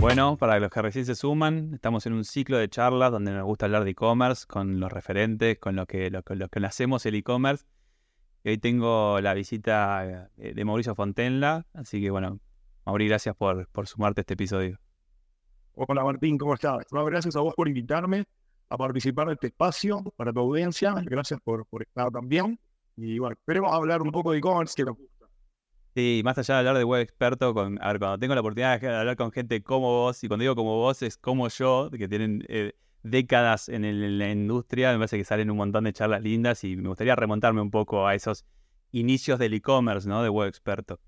Bueno, para los que recién se suman, estamos en un ciclo de charlas donde nos gusta hablar de e-commerce con los referentes, con lo que, lo, que hacemos el e-commerce. Y hoy tengo la visita eh, de Mauricio Fontenla, así que bueno, Mauri, gracias por, por sumarte a este episodio. Hola Martín, ¿cómo estás? gracias a vos por invitarme a participar de este espacio para tu audiencia. Gracias por, por estar también. Y bueno, esperemos hablar un poco de e-commerce que nos Sí, más allá de hablar de web experto, con, a ver, cuando tengo la oportunidad de hablar con gente como vos, y cuando digo como vos es como yo, que tienen eh, décadas en, la industria, me parece que salen un montón de charlas lindas y me gustaría remontarme un poco a esos inicios del e-commerce, ¿no? De web experto.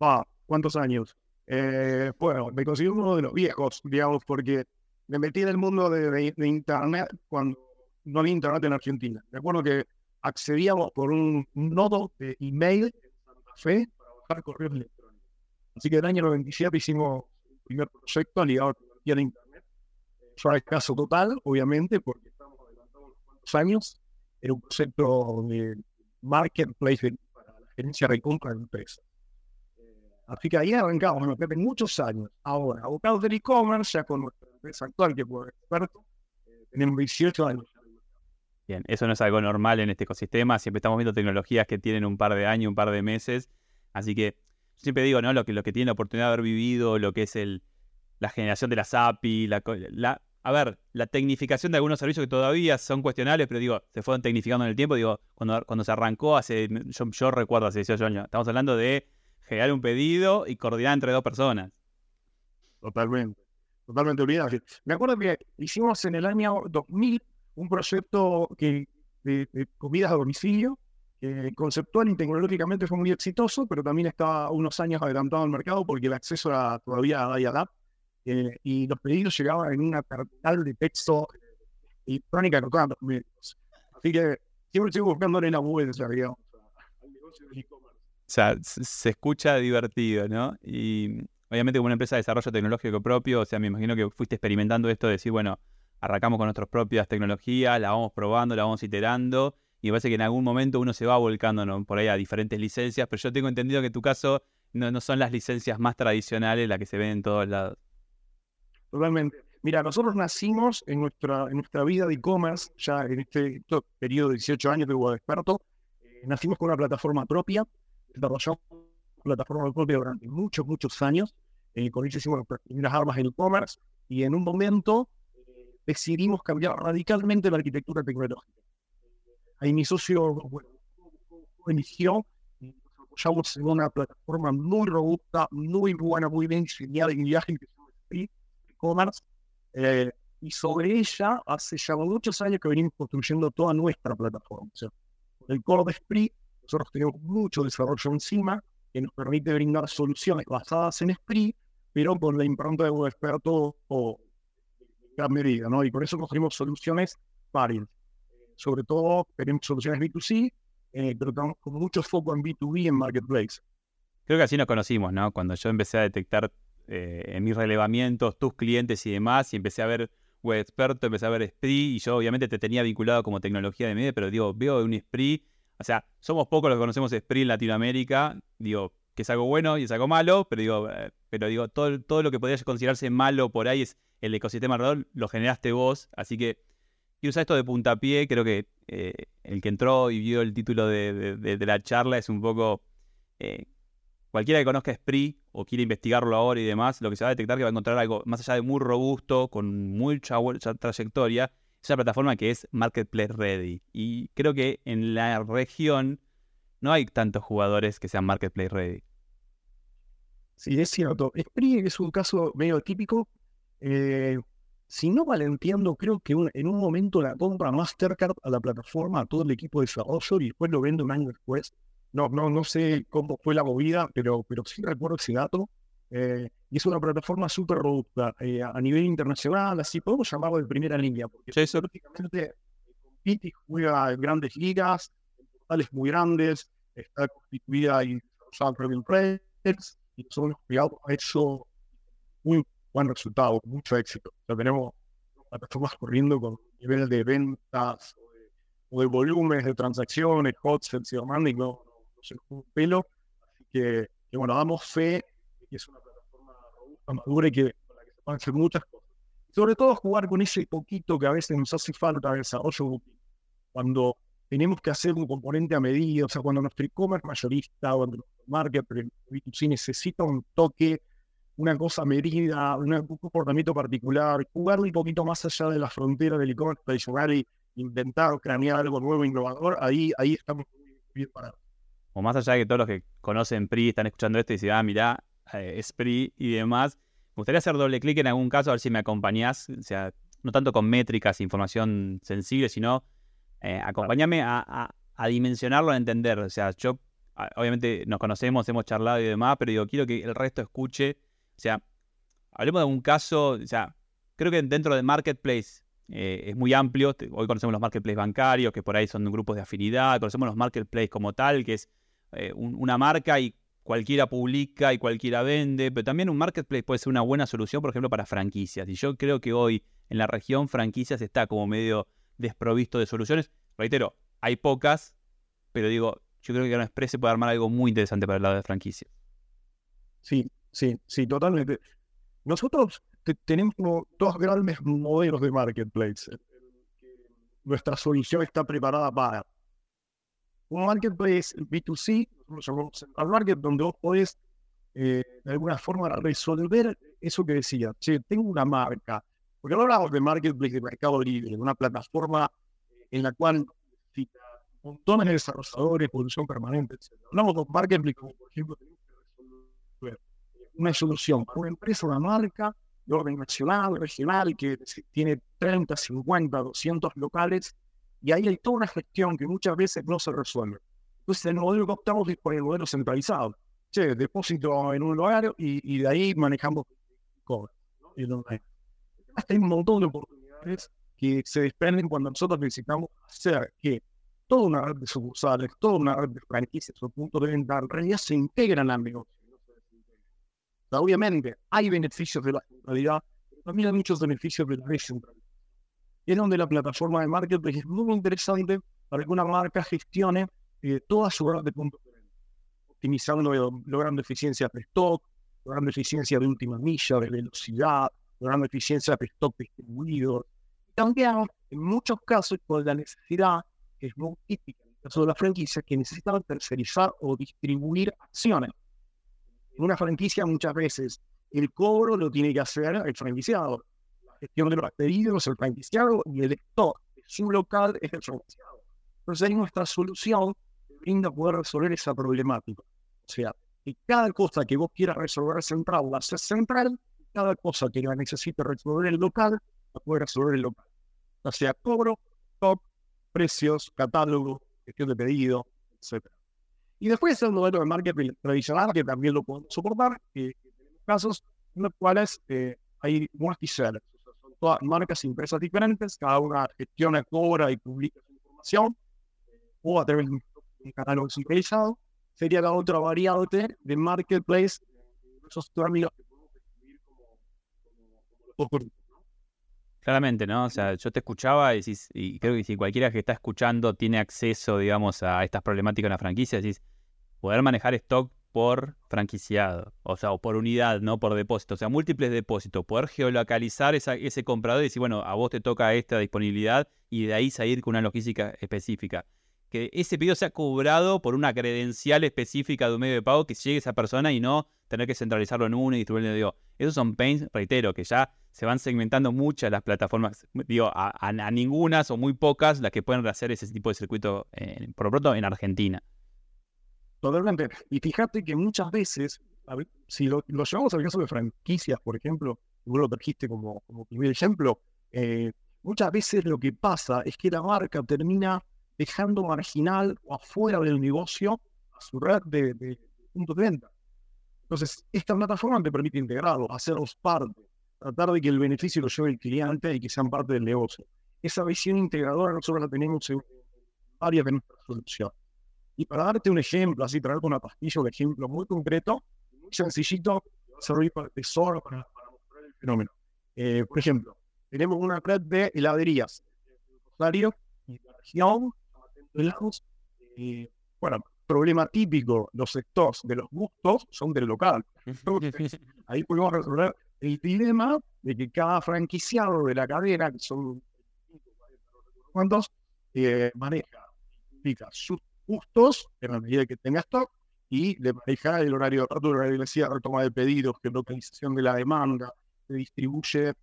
Ah, ¿cuántos años? Eh, bueno, me considero uno de los viejos, digamos, porque me metí en el mundo de, de Internet cuando no había Internet en Argentina. Me acuerdo que accedíamos por un nodo de email en Santa Fe para bajar correos electrónicos. Así que en el año 97 hicimos el primer proyecto ligado a de Internet. Fue caso total, obviamente, porque estamos adelantados unos años. Era un proyecto de marketplace para la gerencia de compra de empresas. Eh, así que ahí arrancamos, bueno, desde muchos años. Ahora, abocados del e-commerce, ya con nuestra empresa actual, que fue experto, eh, tenemos 18 años Bien, eso no es algo normal en este ecosistema. Siempre estamos viendo tecnologías que tienen un par de años, un par de meses. Así que siempre digo, ¿no? Lo que, lo que tiene la oportunidad de haber vivido, lo que es el, la generación de las API, la, a ver, la tecnificación de algunos servicios que todavía son cuestionables, pero digo, se fueron tecnificando en el tiempo. Digo, cuando, cuando se arrancó hace, yo, yo recuerdo hace 18 años, estamos hablando de generar un pedido y coordinar entre dos personas. Totalmente, totalmente olvidado. Me acuerdo que hicimos en el año 2000 un proyecto que, de, comidas a domicilio, que conceptual y tecnológicamente fue muy exitoso, pero también estaba unos años adelantado al mercado porque el acceso era todavía a dial eh, y los pedidos llegaban en una terminal de texto electrónica no los medios. Así que siempre estoy buscando en la web, digamos, al negocio. O sea, se escucha divertido, ¿no? Y obviamente como una empresa de desarrollo tecnológico propio, o sea, me imagino que fuiste experimentando esto de decir, bueno, arrancamos con nuestras propias tecnologías, la vamos probando, la vamos iterando, y me parece que en algún momento uno se va volcando por ahí a diferentes licencias, pero yo tengo entendido que en tu caso no, son las licencias más tradicionales las que se ven en todos lados. Totalmente. Mira, nosotros nacimos en nuestra, en nuestra vida de e-commerce, ya en este, periodo de 18 años de web experto, eh, nacimos con una plataforma propia, desarrollamos una plataforma propia durante muchos, muchos años, eh, con ella hicimos las primeras armas en e-commerce, y en un momento decidimos cambiar radicalmente la arquitectura tecnológica. Ahí mi socio bueno, eligió y apoyamos en una plataforma muy robusta, muy buena, muy bien diseñada en viaje que se llama Spree Commerce. Eh, y sobre ella, hace ya muchos años que venimos construyendo toda nuestra plataforma. O sea, el core de Spree, nosotros tenemos mucho desarrollo encima que nos permite brindar soluciones basadas en Spree, pero con la impronta de un experto o gran medida, ¿no? Y por eso construimos soluciones varias. Sobre todo tenemos soluciones B2C, eh, pero tenemos con mucho foco en B2B en Marketplace. Creo que así nos conocimos, ¿no? Cuando yo empecé a detectar eh, en mis relevamientos tus clientes y demás, y empecé a ver web experto, empecé a ver Spree, y yo obviamente te tenía vinculado como tecnología de media, pero digo, veo un Spree, o sea, somos pocos los que conocemos Spree en Latinoamérica, digo, que es algo bueno y es algo malo, pero digo, eh, pero digo, todo, todo lo que podría considerarse malo por ahí es el ecosistema alrededor lo generaste vos, así que quiero usar esto de puntapié, creo que eh, el que entró y vio el título de, la charla es un poco... Eh, cualquiera que conozca Spree o quiera investigarlo ahora y demás, lo que se va a detectar que va a encontrar algo más allá de muy robusto, con mucha, trayectoria, es una plataforma que es Marketplace Ready. Y creo que en la región no hay tantos jugadores que sean Marketplace Ready. Sí, es cierto. Spree es un caso medio típico eh, si no mal entiendo, creo que en un momento la compra Mastercard a la plataforma, a todo el equipo de desarrollo y después lo vende un año después. No, no, no sé cómo fue la movida, pero, pero sí recuerdo ese dato. Eh, y es una plataforma súper robusta eh, a nivel internacional, así podemos llamarlo de primera línea, porque sí, prácticamente compite y juega en grandes ligas, en portales muy grandes, está constituida y desarrollada Press, y nosotros ha hecho muy buen resultado, mucho éxito. O sea, tenemos plataformas corriendo con nivel de ventas o de, volúmenes de transacciones, hot sales y demás, y no, no, se un pelo. Así que, que, bueno, damos fe de que es una plataforma robusta, madura y que, con la que se pueden hacer muchas cosas. Sobre todo jugar con ese poquito que a veces nos hace falta de desarrollo cuando tenemos que hacer un componente a medida, o sea, cuando nuestro e-commerce mayorista o nuestro market B2C necesita un toque una cosa medida, un comportamiento particular, jugar un poquito más allá de la frontera del e-commerce tradicional y intentar cranear algo nuevo, innovador, ahí, ahí estamos muy bien parados. O más allá de que todos los que conocen PRI están escuchando esto y dicen, ah, mirá, eh, es PRI y demás, me gustaría hacer doble clic en algún caso, a ver si me acompañás, o sea, no tanto con métricas, información sensible, sino eh, acompáñame a, a dimensionarlo, a entender. O sea, yo, obviamente nos conocemos, hemos charlado y demás, pero digo, quiero que el resto escuche o sea, hablemos de un caso, o sea, creo que dentro de Marketplace eh, es muy amplio. Hoy conocemos los Marketplace bancarios, que por ahí son grupos de afinidad. Conocemos los Marketplace como tal, que es eh, una marca y cualquiera publica y cualquiera vende. Pero también un Marketplace puede ser una buena solución, por ejemplo, para franquicias. Y yo creo que hoy en la región franquicias está como medio desprovisto de soluciones. Reitero, hay pocas, pero digo, yo creo que Gran Express se puede armar algo muy interesante para el lado de franquicias. Sí, Sí, sí, totalmente. Nosotros tenemos dos grandes modelos de marketplace. Nuestra solución está preparada para un marketplace B2C, nosotros llamamos Central Market, donde vos podés eh, de alguna forma resolver eso que decía. Che, tengo una marca. Porque no hablamos de marketplace de mercado libre, una plataforma en la cual montones de desarrolladores, producción permanente, etc. Hablamos de un marketplace como, por ejemplo, una solución para una empresa, una marca de orden nacional, regional, que tiene 30, 50, 200 locales, y ahí hay toda una gestión que muchas veces no se resuelve. Entonces, el modelo que optamos es por el modelo centralizado. Che, depósito en un lugar y, de ahí manejamos cobro. ¿no? hay un montón de oportunidades que se desprenden cuando nosotros necesitamos hacer que toda una red de sucursales, toda una red de franquicias o puntos de venta en realidad se integran al negocio obviamente hay beneficios de la centralidad, pero también hay muchos beneficios de la descentralidad. Es donde la plataforma de marketplace es muy interesante para que una marca gestione eh, toda su red de puntos de venta, optimizando, logrando eficiencia de stock, logrando eficiencia de última milla, de velocidad, logrando eficiencia de stock distribuido. también, en muchos casos, con la necesidad, que es muy típica en el caso de la franquicia, que necesitan tercerizar o distribuir acciones en una franquicia muchas veces el cobro lo tiene que hacer el franquiciado. La gestión de los pedidos, el franquiciado y el stock de su local es el franquiciado. Entonces ahí nuestra solución brinda poder resolver esa problemática. O sea, que cada cosa que vos quieras resolver central la haces central, cada cosa que la necesite resolver el local, la puede resolver el local. O sea, cobro, stock, precios, catálogo, gestión de pedido, etc. Y después el modelo de marketing tradicional, que también lo podemos soportar, que tenemos casos en los cuales eh, hay multisellers. O sea, son todas marcas y empresas diferentes, cada una gestiona, cobra y publica su información, o a través de un catálogo centralizado. Sería la otra variante de marketplace, esos términos que podemos describir como, como, Claramente, ¿no? O sea, yo te escuchaba y, y, creo que si cualquiera que está escuchando tiene acceso, digamos, a estas problemáticas en la franquicia, decís, poder manejar stock por franquiciado, o sea, o por unidad, no por depósito, o sea, múltiples depósitos, poder geolocalizar ese comprador y decir, bueno, a vos te toca esta disponibilidad y de ahí salir con una logística específica. Que ese pedido sea cobrado por una credencial específica de un medio de pago que llegue a esa persona y no tener que centralizarlo en uno y distribuirlo. Digo, esos son pains, reitero, que ya se van segmentando muchas las plataformas, digo, a, ninguna o muy pocas las que pueden hacer ese tipo de circuito, por lo pronto, en Argentina. Totalmente. Y fíjate que muchas veces, si lo, llevamos al caso de franquicias, por ejemplo, vos lo trajiste como, como primer ejemplo, eh, muchas veces lo que pasa es que la marca termina dejando marginal o afuera del negocio a su red de, de puntos de venta. Entonces, esta plataforma te permite integrarlos, hacerlos parte, tratar de que el beneficio lo lleve el cliente y que sean parte del negocio. Esa visión integradora nosotros la tenemos en varias de nuestras soluciones. Y para darte un ejemplo, así traerte una pastilla, un ejemplo muy concreto, muy sencillito, va a servir para tesoro, para, para mostrar el fenómeno. Eh, por ejemplo, tenemos una red de heladerías, Rosario y la región, helados, eh, bueno, problema típico, los sectores de los gustos son del local. ahí podemos resolver el dilema de que cada franquiciado de la cadena, que son cuantos, eh, maneja, sus gustos en la medida que tenga stock y le maneja el horario de horario de cierre, toma de pedidos, que localización de la demanda, se distribuye,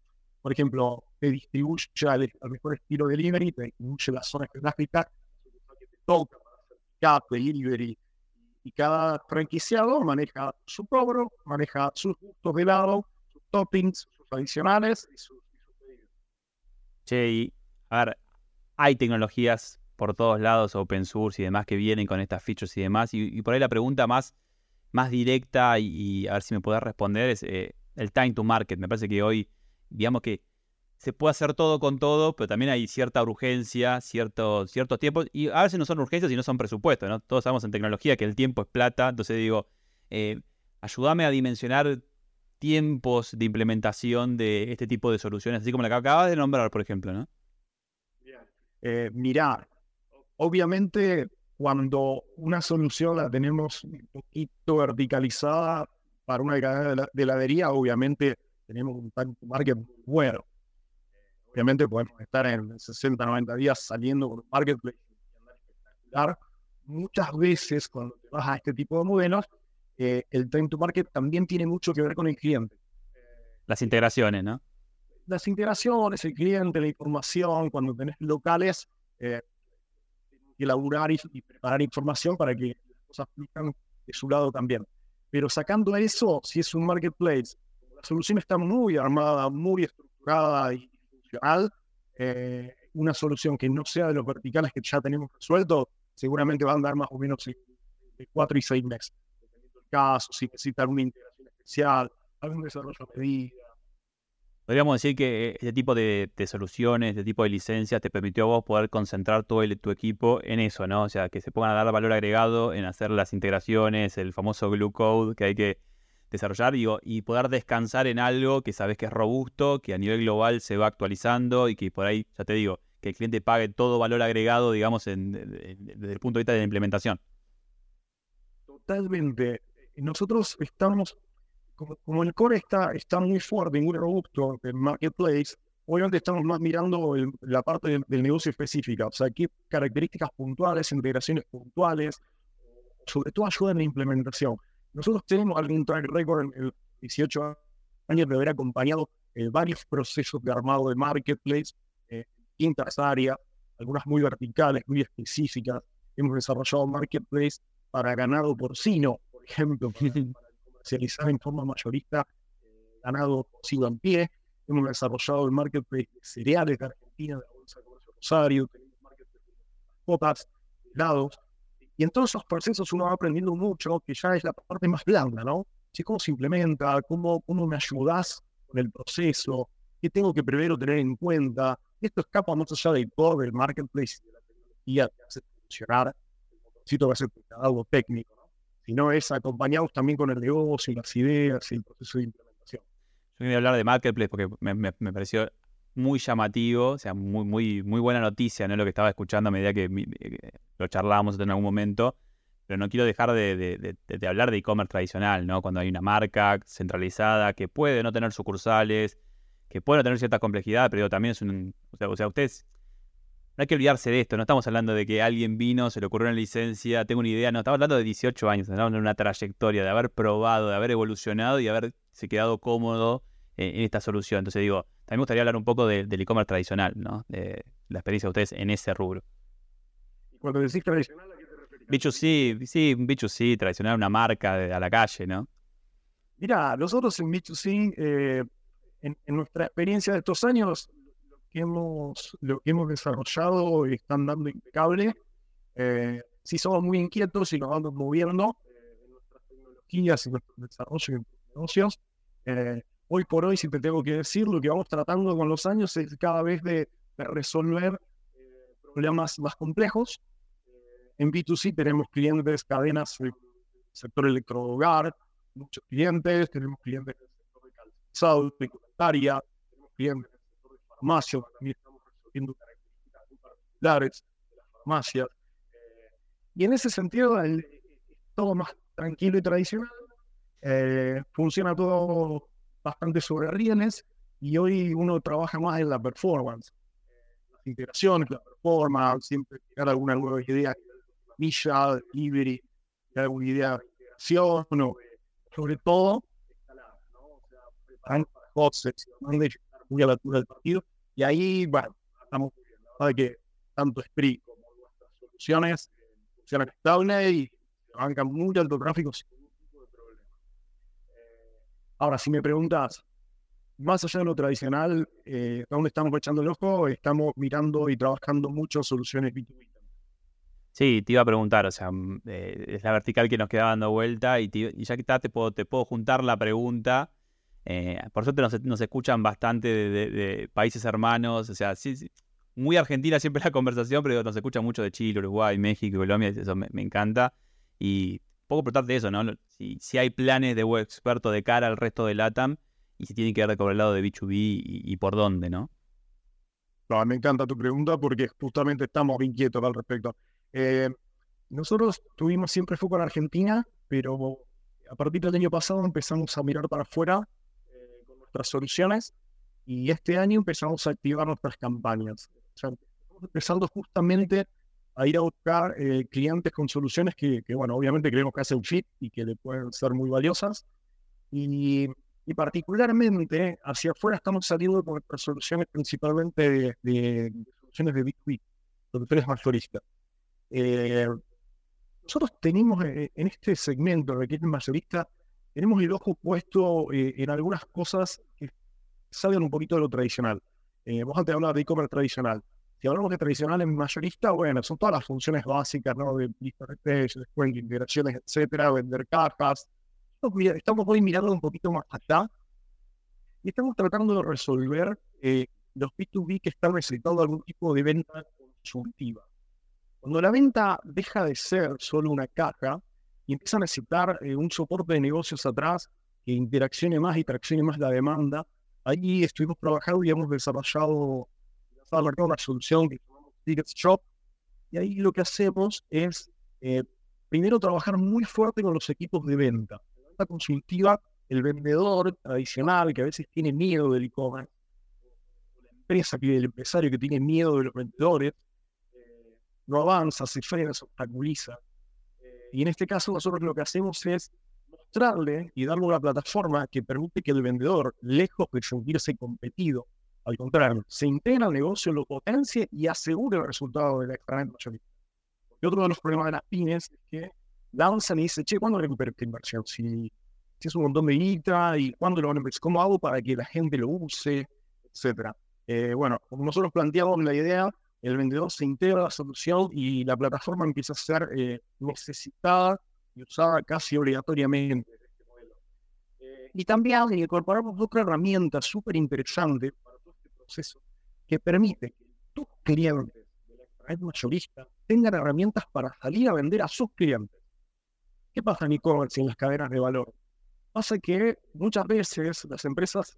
por ejemplo, te distribuye al, mejor estilo de delivery, te distribuye las zonas geográficas que te toca para hacer delivery, y cada franquiciado maneja su cobro, maneja sus gustos de lado, toppings, sus adicionales y sus. Che, y a ver, hay tecnologías por todos lados, open source y demás, que vienen con estas features y demás. Y, por ahí la pregunta más, más directa y, a ver si me puedes responder es eh, el time to market. Me parece que hoy, digamos que se puede hacer todo con todo, pero también hay cierta urgencia, ciertos, ciertos tiempos, y a veces no son urgencias y no son presupuestos, ¿no? Todos sabemos en tecnología que el tiempo es plata, entonces digo, eh, ayúdame a dimensionar tiempos de implementación de este tipo de soluciones, así como la que acabas de nombrar, por ejemplo, ¿no? Eh, mirá, obviamente cuando una solución la tenemos un poquito verticalizada para una cadena de heladería, obviamente tenemos un time to market muy bueno Obviamente podemos estar en 60, 90 días saliendo con un marketplace espectacular. Muchas veces cuando te vas a este tipo de modelos, eh, el time to market también tiene mucho que ver con el cliente. Las integraciones, ¿no? Las integraciones, el cliente, la información, cuando tenés locales, eh, elaborar y, y, preparar información para que las cosas fluyan de su lado también. Pero sacando eso, si es un marketplace, la solución está muy armada, muy estructurada y eh, una solución que no sea de los verticales que ya tenemos resuelto, seguramente va a andar más o menos de cuatro y seis meses. Si necesitan una integración especial, algún desarrollo medida. Podríamos decir que este tipo de, soluciones, este tipo de licencias te permitió a vos poder concentrar todo tu equipo en eso, ¿no? O sea, que se pongan a dar valor agregado en hacer las integraciones, el famoso glue code que hay que desarrollar digo, y poder descansar en algo que sabes que es robusto, que a nivel global se va actualizando y que por ahí, ya te digo, que el cliente pague todo valor agregado, digamos, en, desde el punto de vista de la implementación. Totalmente. Nosotros estamos, como, el core está, está muy fuerte, muy robusto en Marketplace, obviamente estamos más mirando la parte del, del, negocio específica, o sea, qué características puntuales, integraciones puntuales, sobre todo ayuda en la implementación. Nosotros tenemos algún track record en 18 años de haber acompañado eh, varios procesos de armado de marketplace, eh, distintas áreas, algunas muy verticales, muy específicas. Hemos desarrollado marketplace para ganado porcino, ejemplo, comercializar en forma mayorista eh, ganado porcino en pie. Hemos desarrollado el marketplace de cereales de Argentina, de la Bolsa de Comercio Rosario, tenemos marketplace de mascotas, helados. Y en todos esos procesos uno va aprendiendo mucho, que ya es la parte más blanda, ¿no? Si ¿Cómo se implementa? ¿Cómo, ¿Cómo me ayudas con el proceso? ¿Qué tengo que primero tener en cuenta? Esto escapa más allá del core, del marketplace y de la tecnología que hace funcionar el motorcito va a ser algo técnico. Sino es acompañados también con el negocio, las ideas y el proceso de implementación. Yo voy a hablar de marketplace porque me, pareció muy llamativo, o sea, muy, muy, muy buena noticia, ¿no? Lo que estaba escuchando a medida que lo charlábamos en algún momento, pero no quiero dejar de, hablar de e-commerce tradicional, ¿no? Cuando hay una marca centralizada que puede no tener sucursales, que puede no tener cierta complejidad, pero también es un... O sea, ustedes... No hay que olvidarse de esto, no estamos hablando de que alguien vino, se le ocurrió una licencia, tengo una idea, no, estamos hablando de 18 años, estamos hablando de una trayectoria, de haber probado, de haber evolucionado y haberse quedado cómodo en esta solución. Entonces digo, también me gustaría hablar un poco del e-commerce tradicional, ¿no? De la experiencia de ustedes en ese rubro. ¿Y cuando decís tradicional, ¿a qué te refieres? Bicho sí, sí, bicho sí, tradicional, una marca a la calle, ¿no? Mira, nosotros en B2C, eh, en, nuestra experiencia de estos años, que hemos, lo que hemos desarrollado están dando impecable. Eh, sí somos muy inquietos y nos vamos moviendo. Eh, en nuestras tecnologías y nuestro desarrollo en negocios. Eh, hoy por hoy, si te tengo que decir, lo que vamos tratando con los años es cada vez de, resolver eh, problemas más complejos. en B2C tenemos clientes, cadenas del sector electrohogar, muchos clientes, tenemos clientes del sector de calzado, de tenemos clientes de farmacia, también estamos resolviendo características muy particulares de las farmacias. y en ese sentido, el, todo más tranquilo y tradicional. Eh, funciona todo bastante sobre rieles y hoy uno trabaja más en la performance. Las integraciones, la performance, siempre tirar alguna nueva idea, milla, delivery, alguna idea de integración sobre todo ¿no? o sea, preparar para hot muy a la altura del partido. Y ahí, bueno, estamos viendo que tanto Spree como nuestras soluciones funcionan estable y bancan muy alto tráfico sin ningún tipo de problema. Eh, ahora, si me preguntas, más allá de lo tradicional, eh, ¿dónde estamos echando el ojo? Estamos mirando y trabajando mucho soluciones B2B. Sí, te iba a preguntar, o sea, mm, eh, es la vertical que nos queda dando vuelta y, ya que está, te puedo, te puedo juntar la pregunta. Eh, por suerte nos, escuchan bastante de, países hermanos, o sea, sí, muy argentina siempre la conversación, pero nos escuchan mucho de Chile, Uruguay, México, Colombia, eso me encanta. Y poco preguntarte eso, ¿no? Si, si, hay planes de web experto de cara al resto de LATAM y si tienen que ver con el lado de B2B y, por dónde, ¿no? ¿no? Me encanta tu pregunta porque justamente estamos inquietos al respecto. Eh, nosotros tuvimos siempre foco en Argentina, pero a partir del año pasado empezamos a mirar para afuera nuestras soluciones y este año empezamos a activar nuestras campañas. O sea, estamos empezando justamente a ir a buscar eh, clientes con soluciones que, bueno, obviamente creemos que hacen fit y que le pueden ser muy valiosas. Y, particularmente hacia afuera estamos saliendo con nuestras soluciones principalmente de, soluciones de B2B, soluciones mayoristas. Eh, nosotros tenemos eh, en este segmento de clientes mayorista, tenemos el ojo puesto en algunas cosas que salen un poquito de lo tradicional. vos antes hablabas de e-commerce tradicional. Si hablamos de tradicional en mayorista, bueno, son todas las funciones básicas, ¿no? De lista de precios, integraciones, etcétera, vender cajas. Estamos hoy mirando un poquito más allá y estamos tratando de resolver eh, los B2B que están necesitando algún tipo de venta consultiva. Cuando la venta deja de ser solo una caja y empieza a necesitar eh, un soporte de negocios atrás que interaccione más y traccione más la demanda, ahí estuvimos trabajando y hemos desarrollado una solución que llamamos Tickets Shop. Y ahí lo que hacemos es, eh, primero, trabajar muy fuerte con los equipos de venta. La venta consultiva, el vendedor tradicional que a veces tiene miedo del e-commerce, la empresa, que, el empresario que tiene miedo de los vendedores, eh, no avanza, se frena, se obstaculiza. Y en este caso nosotros lo que hacemos es mostrarle y darle una plataforma que permite que el vendedor, lejos de sentirse competido, al contrario, se integra al negocio, lo potencia y asegura el resultado de la. Y otro de los problemas de las pymes es que lanzan y dicen, che, ¿cuándo recupero esta inversión? Si, si, es un montón de guita y cuándo lo van a empezar, ¿cómo hago para que la gente lo use? Etcétera. Eh, bueno, nosotros planteamos la idea, el vendedor se integra a la solución y la plataforma empieza a ser eh, necesitada y usada casi obligatoriamente. Y también incorporamos otra herramienta súper interesante proceso que permite que tus clientes de la red mayorista tengan herramientas para salir a vender a sus clientes. ¿Qué pasa en e-commerce en las cadenas de valor? Pasa que muchas veces las empresas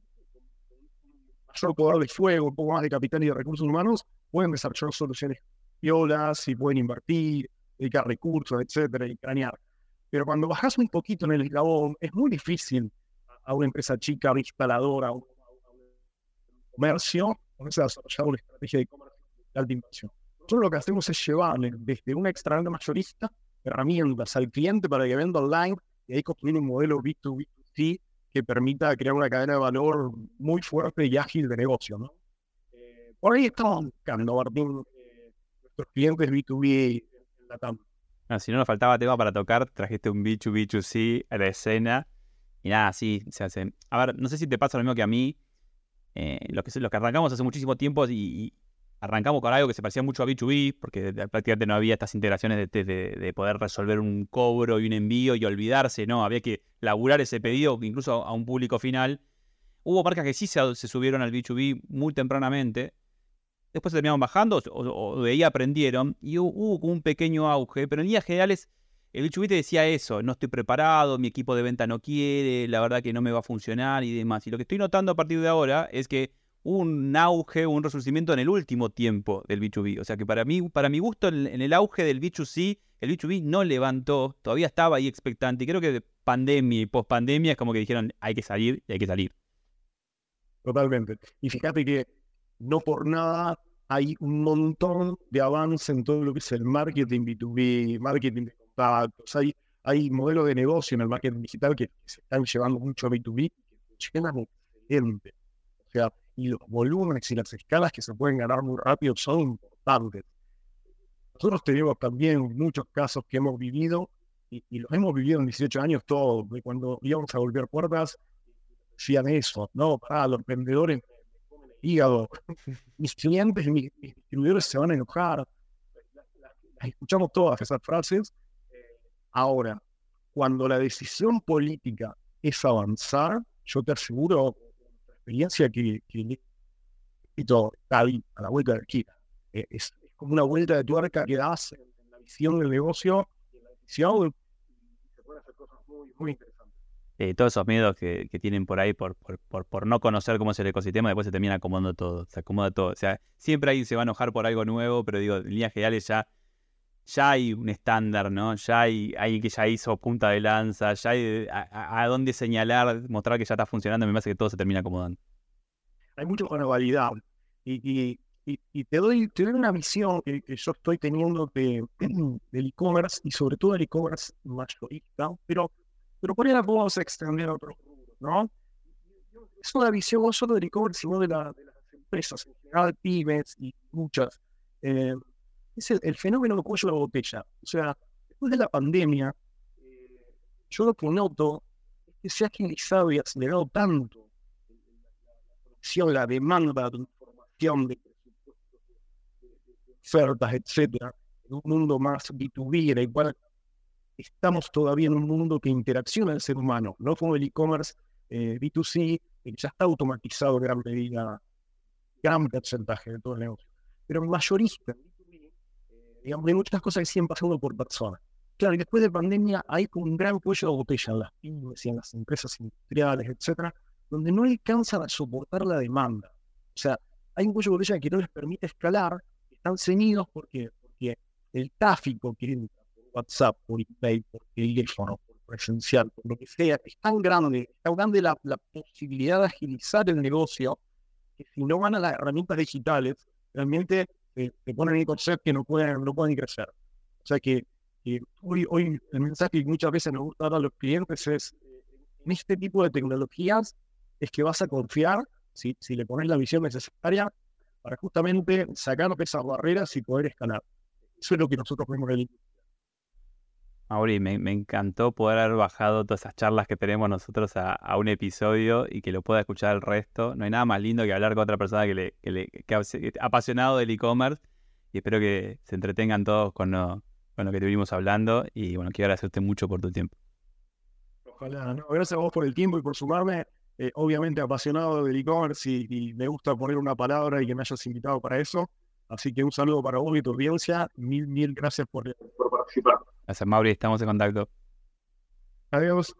con mayor poder de fuego, un poco más de capital y de recursos humanos, pueden desarrollar soluciones violas y pueden invertir, dedicar recursos, etcétera, y cranear. Pero cuando bajas un poquito en el eslabón, es muy difícil a una empresa chica, instaladora, comercio, se a desarrollar una estrategia de comercio de inversión. Nosotros lo que hacemos es llevarle desde una extra mayorista herramientas al cliente para que venda online y ahí construir un modelo B2B2C que permita crear una cadena de valor muy fuerte y ágil de negocio. ¿no? Por ahí estamos buscando, Martín, nuestros clientes B2B en la TAM. Ah, si no nos faltaba tema para tocar, trajiste un B2B2C a la escena. Y nada, sí, se hace. A ver, no sé si te pasa lo mismo que a mí, eh, lo, que, lo que arrancamos hace muchísimo tiempo y, arrancamos con algo que se parecía mucho a B2B, porque prácticamente no había estas integraciones de, de, poder resolver un cobro y un envío y olvidarse, ¿no? Había que laburar ese pedido incluso a un público final. Hubo marcas que sí se, subieron al B2B muy tempranamente. Después se terminaron bajando o, de ahí aprendieron y hubo, un pequeño auge, pero en líneas generales el B2B te decía eso, no estoy preparado, mi equipo de venta no quiere, la verdad que no me va a funcionar y demás. Y lo que estoy notando a partir de ahora es que un auge, un resurgimiento en el último tiempo del B2B. O sea que para mí, para mi gusto, en, el auge del B2C, el B2B no levantó, todavía estaba ahí expectante. Y creo que de pandemia y post-pandemia es como que dijeron, hay que salir y hay que salir. Totalmente. Y fíjate que no por nada hay un montón de avance en todo lo que es el marketing B2B, marketing de contactos. Hay, modelos de negocio en el marketing digital que, se están llevando mucho a B2B y que funcionan excelente. O sea, y los volúmenes y las escalas que se pueden ganar muy rápido son importantes. Nosotros tenemos también muchos casos que hemos vivido y, los hemos vivido en 18 años todos, cuando íbamos a volver puertas, decían eso, no, para los vendedores hígado, mis clientes, mis, distribuidores se van a enojar. Escuchamos todas esas frases. Ahora, cuando la decisión política es avanzar, yo te aseguro, experiencia que, que está ahí, a la vuelta de la esquina. Eh, es, como una vuelta de tuerca que das en, la visión del negocio y en la decisión y se pueden hacer cosas muy, muy interesantes. Eh, todos esos miedos que, tienen por ahí por, por, no conocer cómo es el ecosistema, después se termina acomodando todo, se acomoda todo. O sea, siempre ahí se va a enojar por algo nuevo, pero digo, en líneas generales ya, ya hay un estándar, ¿no? Ya hay alguien que ya hizo punta de lanza, ya hay a, dónde señalar, mostrar que ya está funcionando, me parece que todo se termina acomodando hay mucha manualidad. Y, y, y, te, doy, te doy una visión que, yo estoy teniendo de, del e-commerce y sobre todo del e-commerce mayorista, pero, pero por ahí la podemos extender a otros ¿no? Es una visión no solo del e-commerce, sino de, la, de, las empresas en general, pymes y muchas. Eh, es el, fenómeno de cuello de la botella. O sea, después de la pandemia, eh, yo lo que noto es que se ha agilizado y acelerado tanto la demanda de información, de, ofertas, etcétera, en un mundo más B2B, en el cual estamos todavía en un mundo que interacciona el ser humano, no como el e-commerce eh, B2C, que ya está automatizado en gran medida, gran porcentaje de todo el negocio. Pero mayorista, B2B, eh, digamos, hay muchas cosas que siguen pasando por persona. Claro, y después de pandemia hay un gran cuello de botella en las pymes y en las empresas industriales, etcétera, donde no alcanzan a soportar la demanda. O sea, hay un cuello de botella que no les permite escalar, están ceñidos porque, porque el tráfico que WhatsApp, por email, por teléfono, por presencial, por lo que sea, es tan grande, es tan grande la, posibilidad de agilizar el negocio, que si no van a las herramientas digitales, realmente se ponen en concepto que no pueden, no pueden crecer. O sea que, hoy, hoy el mensaje que muchas veces nos gusta dar a los clientes es, eh, en este tipo de tecnologías, es que vas a confiar, si, si le pones la visión necesaria, para justamente sacar esas barreras y poder escalar. Eso es lo que nosotros vemos en el Mauri, me, me, encantó poder haber bajado todas esas charlas que tenemos nosotros a, un episodio y que lo pueda escuchar el resto. No hay nada más lindo que hablar con otra persona que, le, que, le, que apasionado del e-commerce y espero que se entretengan todos con lo, con lo que estuvimos hablando y bueno, quiero agradecerte mucho por tu tiempo. Ojalá, ¿no? gracias a vos por el tiempo y por sumarme. Eh, obviamente apasionado del e-commerce y, me gusta poner una palabra y que me hayas invitado para eso. Así que un saludo para vos y tu audiencia. Mil, mil gracias por, por participar. Gracias, Mauri. Estamos en contacto. Adiós.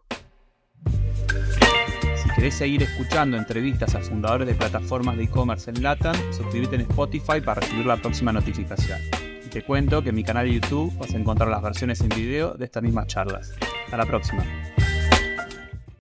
Si querés seguir escuchando entrevistas a fundadores de plataformas de e-commerce en LATAM, suscríbete en Spotify para recibir la próxima notificación. Y te cuento que en mi canal de YouTube vas a encontrar las versiones en video de estas mismas charlas. Hasta la próxima.